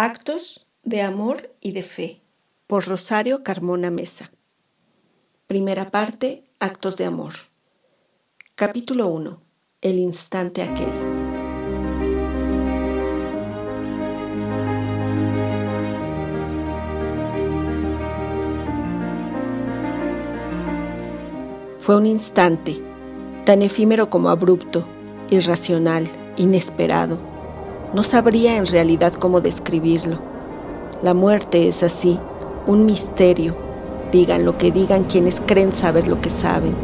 Actos de Amor y de Fe por Rosario Carmona Mesa. Primera parte, Actos de Amor. Capítulo 1. El instante aquel. Fue un instante, tan efímero como abrupto, irracional, inesperado no sabría en realidad cómo describirlo. La muerte es así, un misterio. Digan lo que digan quienes creen saber lo que saben.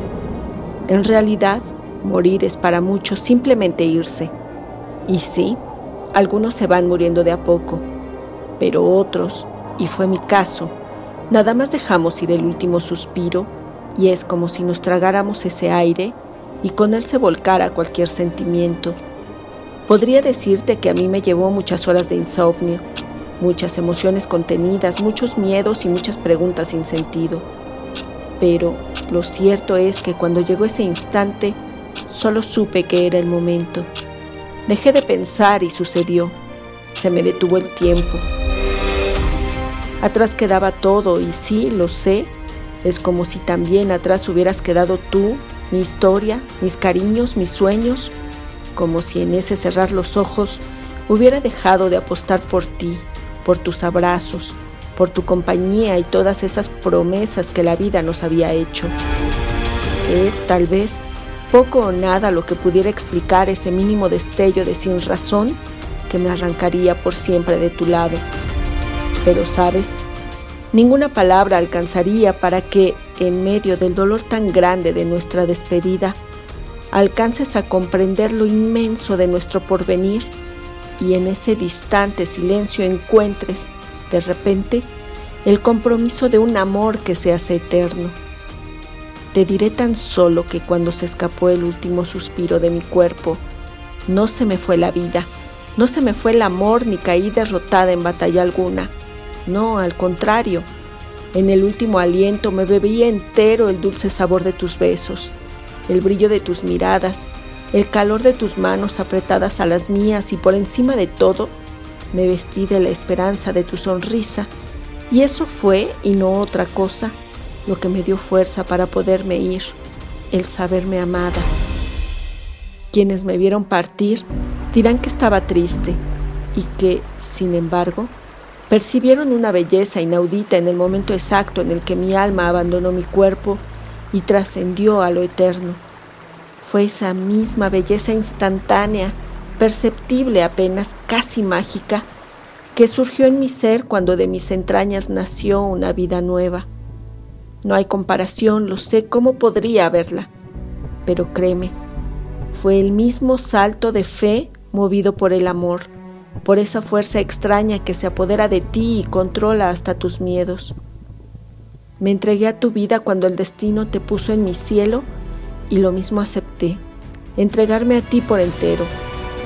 En realidad, morir es para muchos simplemente irse. Y sí, algunos se van muriendo de a poco, pero otros, y fue mi caso, nada más dejamos ir el último suspiro y es como si nos tragáramos ese aire y con él se volcara cualquier sentimiento Podría decirte que a mí me llevó muchas horas de insomnio, muchas emociones contenidas, muchos miedos y muchas preguntas sin sentido. Pero lo cierto es que cuando llegó ese instante, solo supe que era el momento. Dejé de pensar y sucedió. Se me detuvo el tiempo. Atrás quedaba todo y sí, lo sé, es como si también atrás hubieras quedado tú, mi historia, mis cariños, mis sueños, como si en ese cerrar los ojos hubiera dejado de apostar por ti, por tus abrazos, por tu compañía y todas esas promesas que la vida nos había hecho. Es tal vez poco o nada lo que pudiera explicar ese mínimo destello de sin razón que me arrancaría por siempre de tu lado. Pero sabes, ninguna palabra alcanzaría para que, en medio del dolor tan grande de nuestra despedida, alcances a comprender lo inmenso de nuestro porvenir y en ese distante silencio encuentres, de repente, el compromiso de un amor que se hace eterno. Te diré tan solo que cuando se escapó el último suspiro de mi cuerpo, no se me fue la vida, no se me fue el amor ni caí derrotada en batalla alguna. No, al contrario, en el último aliento me bebí entero el dulce sabor de tus besos el brillo de tus miradas, el calor de tus manos apretadas a las mías y por encima de todo, me vestí de la esperanza de tu sonrisa. Y eso fue, y no otra cosa, lo que me dio fuerza para poderme ir, el saberme amada. Quienes me vieron partir dirán que estaba triste y que, sin embargo, percibieron una belleza inaudita en el momento exacto en el que mi alma abandonó mi cuerpo y trascendió a lo eterno. Fue esa misma belleza instantánea, perceptible apenas, casi mágica, que surgió en mi ser cuando de mis entrañas nació una vida nueva. No hay comparación, lo sé, ¿cómo podría haberla? Pero créeme, fue el mismo salto de fe movido por el amor, por esa fuerza extraña que se apodera de ti y controla hasta tus miedos. Me entregué a tu vida cuando el destino te puso en mi cielo y lo mismo acepté, entregarme a ti por entero,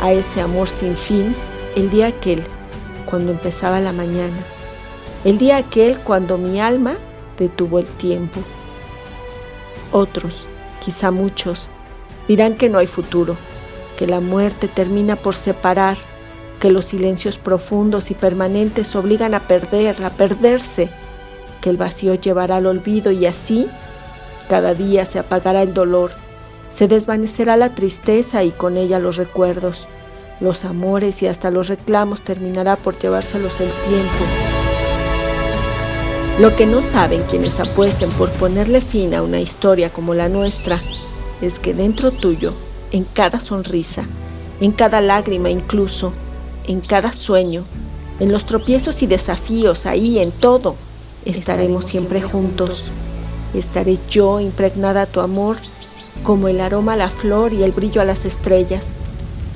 a ese amor sin fin, el día aquel, cuando empezaba la mañana, el día aquel cuando mi alma detuvo el tiempo. Otros, quizá muchos, dirán que no hay futuro, que la muerte termina por separar, que los silencios profundos y permanentes obligan a perder, a perderse, el vacío llevará al olvido y así cada día se apagará el dolor, se desvanecerá la tristeza y con ella los recuerdos, los amores y hasta los reclamos terminará por llevárselos el tiempo. Lo que no saben quienes apuesten por ponerle fin a una historia como la nuestra es que dentro tuyo, en cada sonrisa, en cada lágrima incluso, en cada sueño, en los tropiezos y desafíos, ahí en todo, estaremos siempre juntos. Estaré yo impregnada a tu amor como el aroma a la flor y el brillo a las estrellas,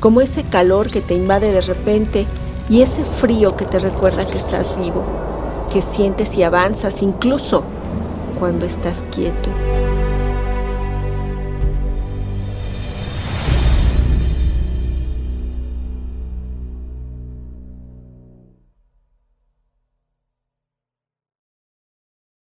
como ese calor que te invade de repente y ese frío que te recuerda que estás vivo, que sientes y avanzas incluso cuando estás quieto.